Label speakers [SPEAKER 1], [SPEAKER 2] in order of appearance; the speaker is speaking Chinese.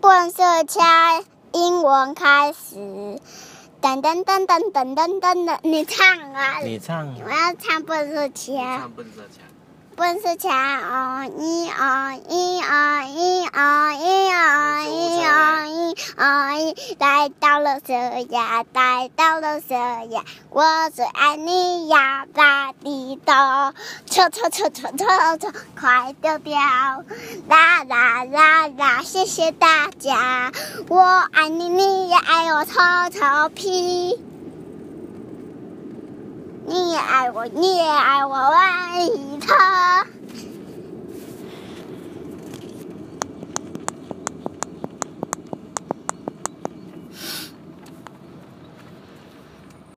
[SPEAKER 1] 笨色枪，英文开始。噔噔噔噔噔噔噔噔，你唱啊！
[SPEAKER 2] 你唱。
[SPEAKER 1] 我要唱蹦色枪。
[SPEAKER 2] 唱蹦色枪。
[SPEAKER 1] 笨色枪，哦一哦一哦一哦一哦一哦一哦一，来到了这呀，来到了这呀，我最爱你呀，大地豆，抽抽抽抽抽抽，快丢掉！啦啦啦啦，谢谢大家，我爱你，你也爱我，臭臭屁，你也爱我，你也爱我，我爱。